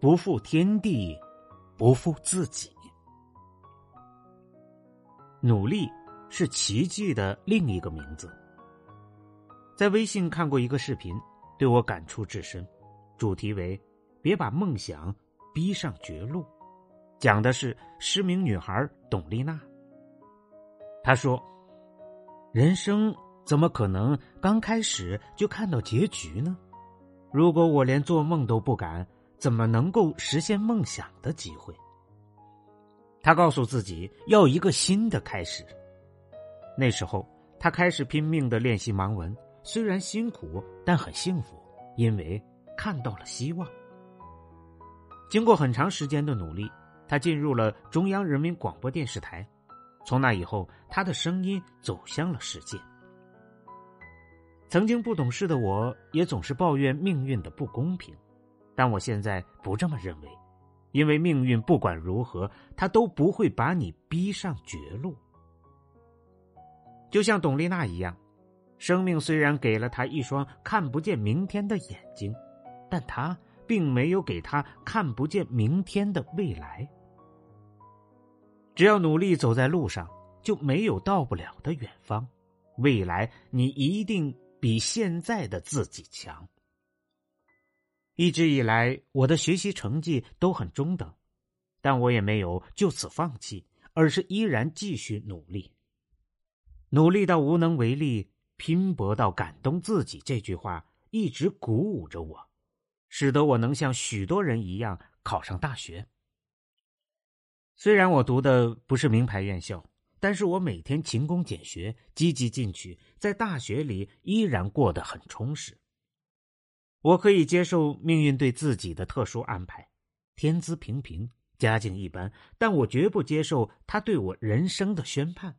不负天地，不负自己。努力是奇迹的另一个名字。在微信看过一个视频，对我感触至深，主题为“别把梦想逼上绝路”，讲的是失明女孩董丽娜。她说：“人生。”怎么可能刚开始就看到结局呢？如果我连做梦都不敢，怎么能够实现梦想的机会？他告诉自己要一个新的开始。那时候，他开始拼命的练习盲文，虽然辛苦，但很幸福，因为看到了希望。经过很长时间的努力，他进入了中央人民广播电视台。从那以后，他的声音走向了世界。曾经不懂事的我，也总是抱怨命运的不公平，但我现在不这么认为，因为命运不管如何，他都不会把你逼上绝路。就像董丽娜一样，生命虽然给了她一双看不见明天的眼睛，但她并没有给她看不见明天的未来。只要努力走在路上，就没有到不了的远方。未来，你一定。比现在的自己强。一直以来，我的学习成绩都很中等，但我也没有就此放弃，而是依然继续努力。努力到无能为力，拼搏到感动自己，这句话一直鼓舞着我，使得我能像许多人一样考上大学。虽然我读的不是名牌院校。但是我每天勤工俭学，积极进取，在大学里依然过得很充实。我可以接受命运对自己的特殊安排，天资平平，家境一般，但我绝不接受他对我人生的宣判。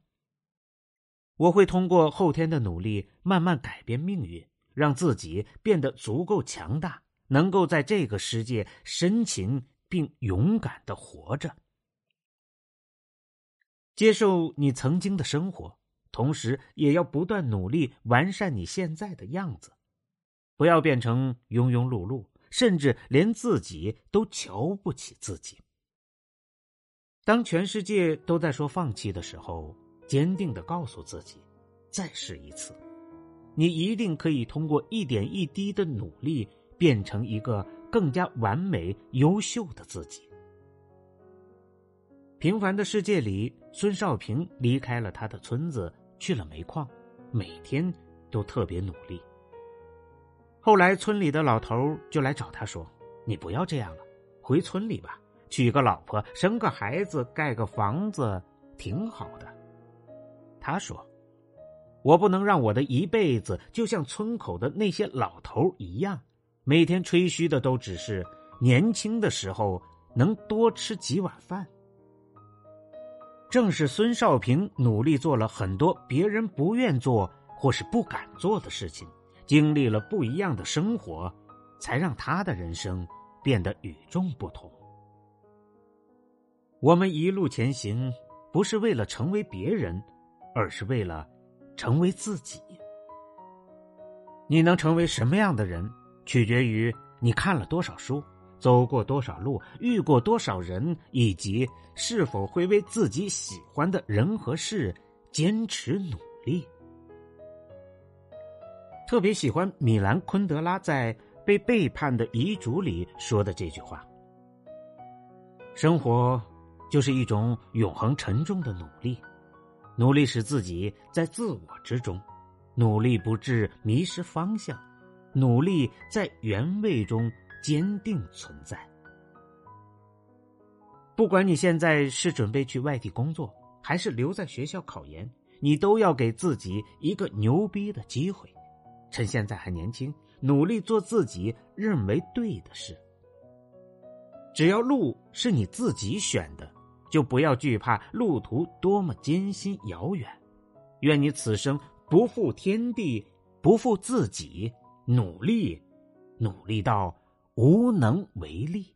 我会通过后天的努力，慢慢改变命运，让自己变得足够强大，能够在这个世界深情并勇敢的活着。接受你曾经的生活，同时也要不断努力完善你现在的样子，不要变成庸庸碌碌，甚至连自己都瞧不起自己。当全世界都在说放弃的时候，坚定的告诉自己，再试一次，你一定可以通过一点一滴的努力，变成一个更加完美、优秀的自己。平凡的世界里，孙少平离开了他的村子，去了煤矿，每天都特别努力。后来，村里的老头就来找他说：“你不要这样了，回村里吧，娶个老婆，生个孩子，盖个房子，挺好的。”他说：“我不能让我的一辈子就像村口的那些老头一样，每天吹嘘的都只是年轻的时候能多吃几碗饭。”正是孙少平努力做了很多别人不愿做或是不敢做的事情，经历了不一样的生活，才让他的人生变得与众不同。我们一路前行，不是为了成为别人，而是为了成为自己。你能成为什么样的人，取决于你看了多少书。走过多少路，遇过多少人，以及是否会为自己喜欢的人和事坚持努力。特别喜欢米兰昆德拉在《被背叛的遗嘱》里说的这句话：“生活就是一种永恒沉重的努力，努力使自己在自我之中，努力不致迷失方向，努力在原位中。”坚定存在。不管你现在是准备去外地工作，还是留在学校考研，你都要给自己一个牛逼的机会。趁现在还年轻，努力做自己认为对的事。只要路是你自己选的，就不要惧怕路途多么艰辛遥远。愿你此生不负天地，不负自己，努力，努力到无能为力。